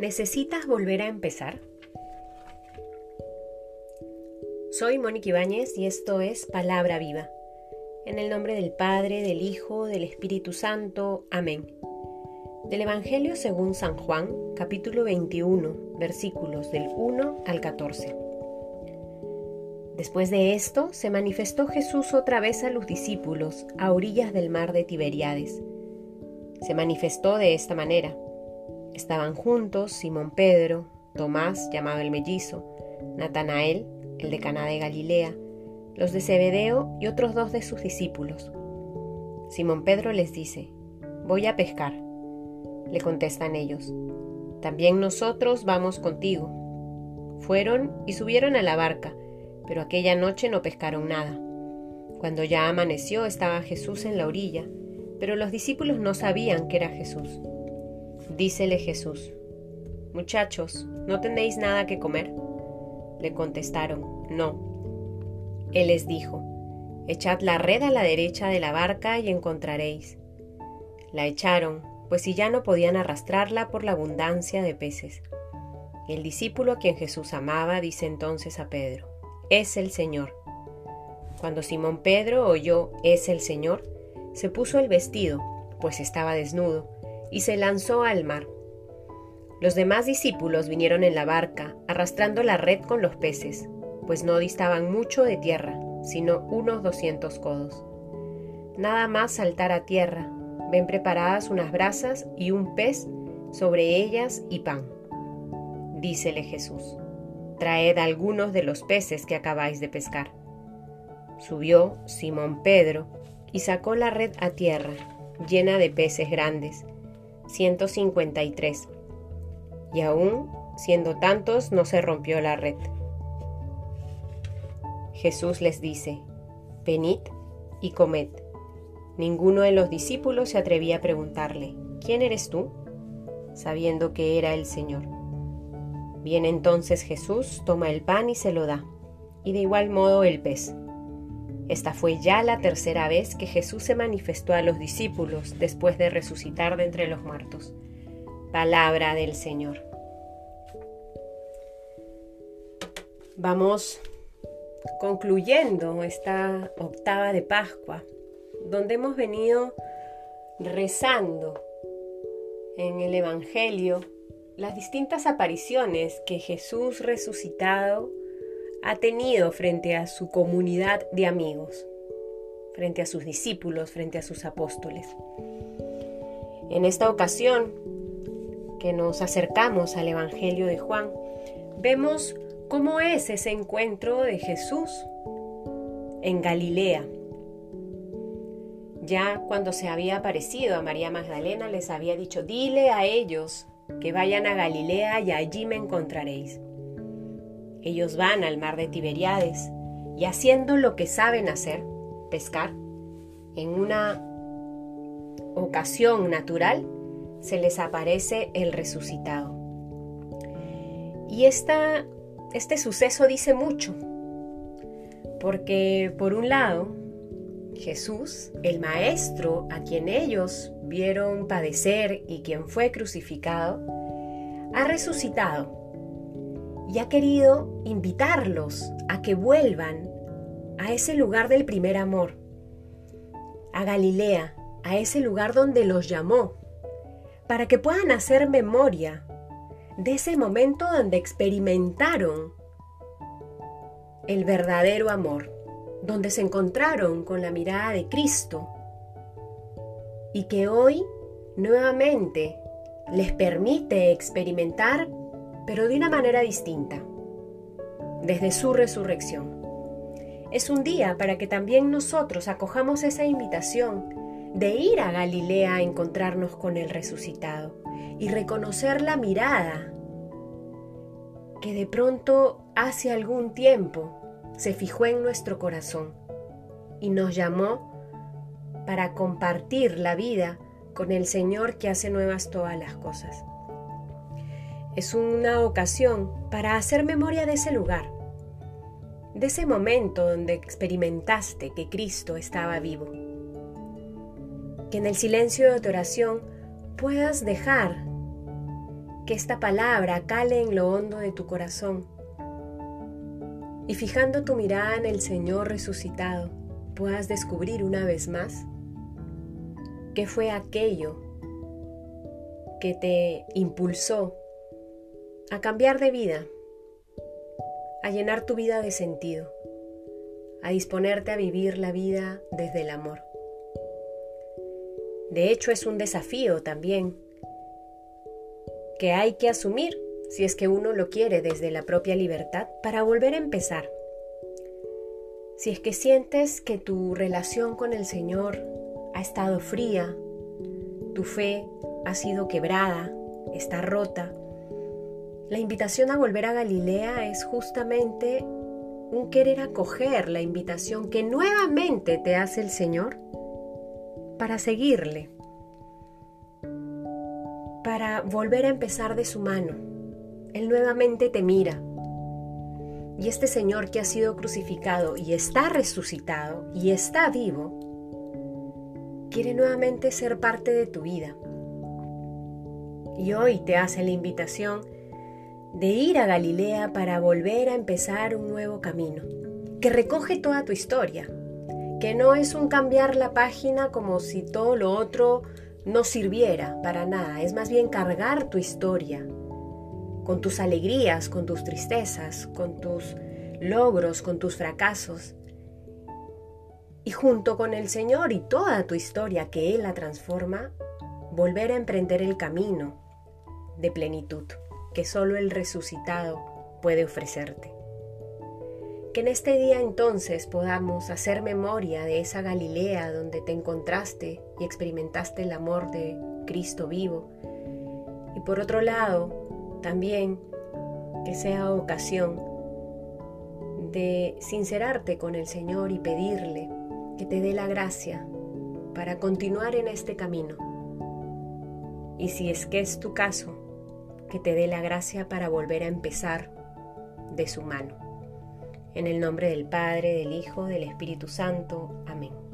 ¿Necesitas volver a empezar? Soy Mónica Ibáñez y esto es Palabra Viva. En el nombre del Padre, del Hijo, del Espíritu Santo. Amén. Del Evangelio según San Juan, capítulo 21, versículos del 1 al 14. Después de esto, se manifestó Jesús otra vez a los discípulos a orillas del mar de Tiberiades. Se manifestó de esta manera. Estaban juntos Simón Pedro, Tomás, llamado el mellizo, Natanael, el de Caná de Galilea, los de Zebedeo y otros dos de sus discípulos. Simón Pedro les dice, Voy a pescar. Le contestan ellos, También nosotros vamos contigo. Fueron y subieron a la barca, pero aquella noche no pescaron nada. Cuando ya amaneció estaba Jesús en la orilla, pero los discípulos no sabían que era Jesús. Dícele Jesús, Muchachos, ¿no tenéis nada que comer? Le contestaron, No. Él les dijo, Echad la red a la derecha de la barca y encontraréis. La echaron, pues si ya no podían arrastrarla por la abundancia de peces. El discípulo a quien Jesús amaba dice entonces a Pedro, Es el Señor. Cuando Simón Pedro oyó Es el Señor, se puso el vestido, pues estaba desnudo, y se lanzó al mar. Los demás discípulos vinieron en la barca, arrastrando la red con los peces, pues no distaban mucho de tierra, sino unos doscientos codos. Nada más saltar a tierra, ven preparadas unas brasas y un pez sobre ellas y pan. Dícele Jesús, traed algunos de los peces que acabáis de pescar. Subió Simón Pedro y sacó la red a tierra, llena de peces grandes, 153. Y aún, siendo tantos, no se rompió la red. Jesús les dice, venid y comed. Ninguno de los discípulos se atrevía a preguntarle, ¿quién eres tú? sabiendo que era el Señor. Viene entonces Jesús, toma el pan y se lo da, y de igual modo el pez. Esta fue ya la tercera vez que Jesús se manifestó a los discípulos después de resucitar de entre los muertos. Palabra del Señor. Vamos concluyendo esta octava de Pascua, donde hemos venido rezando en el Evangelio las distintas apariciones que Jesús resucitado ha tenido frente a su comunidad de amigos, frente a sus discípulos, frente a sus apóstoles. En esta ocasión que nos acercamos al Evangelio de Juan, vemos cómo es ese encuentro de Jesús en Galilea. Ya cuando se había aparecido a María Magdalena les había dicho, dile a ellos que vayan a Galilea y allí me encontraréis. Ellos van al mar de Tiberiades y haciendo lo que saben hacer, pescar, en una ocasión natural, se les aparece el resucitado. Y esta, este suceso dice mucho, porque por un lado, Jesús, el Maestro a quien ellos vieron padecer y quien fue crucificado, ha resucitado y ha querido invitarlos a que vuelvan a ese lugar del primer amor, a Galilea, a ese lugar donde los llamó, para que puedan hacer memoria de ese momento donde experimentaron el verdadero amor, donde se encontraron con la mirada de Cristo y que hoy nuevamente les permite experimentar pero de una manera distinta, desde su resurrección. Es un día para que también nosotros acojamos esa invitación de ir a Galilea a encontrarnos con el resucitado y reconocer la mirada que de pronto hace algún tiempo se fijó en nuestro corazón y nos llamó para compartir la vida con el Señor que hace nuevas todas las cosas. Es una ocasión para hacer memoria de ese lugar, de ese momento donde experimentaste que Cristo estaba vivo. Que en el silencio de tu oración puedas dejar que esta palabra cale en lo hondo de tu corazón. Y fijando tu mirada en el Señor resucitado, puedas descubrir una vez más qué fue aquello que te impulsó a cambiar de vida, a llenar tu vida de sentido, a disponerte a vivir la vida desde el amor. De hecho, es un desafío también que hay que asumir si es que uno lo quiere desde la propia libertad para volver a empezar. Si es que sientes que tu relación con el Señor ha estado fría, tu fe ha sido quebrada, está rota, la invitación a volver a Galilea es justamente un querer acoger la invitación que nuevamente te hace el Señor para seguirle para volver a empezar de su mano. Él nuevamente te mira. Y este Señor que ha sido crucificado y está resucitado y está vivo, quiere nuevamente ser parte de tu vida. Y hoy te hace la invitación de ir a Galilea para volver a empezar un nuevo camino, que recoge toda tu historia, que no es un cambiar la página como si todo lo otro no sirviera para nada, es más bien cargar tu historia con tus alegrías, con tus tristezas, con tus logros, con tus fracasos. Y junto con el Señor y toda tu historia que Él la transforma, volver a emprender el camino de plenitud que solo el resucitado puede ofrecerte. Que en este día entonces podamos hacer memoria de esa Galilea donde te encontraste y experimentaste el amor de Cristo vivo. Y por otro lado, también que sea ocasión de sincerarte con el Señor y pedirle que te dé la gracia para continuar en este camino. Y si es que es tu caso, que te dé la gracia para volver a empezar de su mano. En el nombre del Padre, del Hijo, del Espíritu Santo. Amén.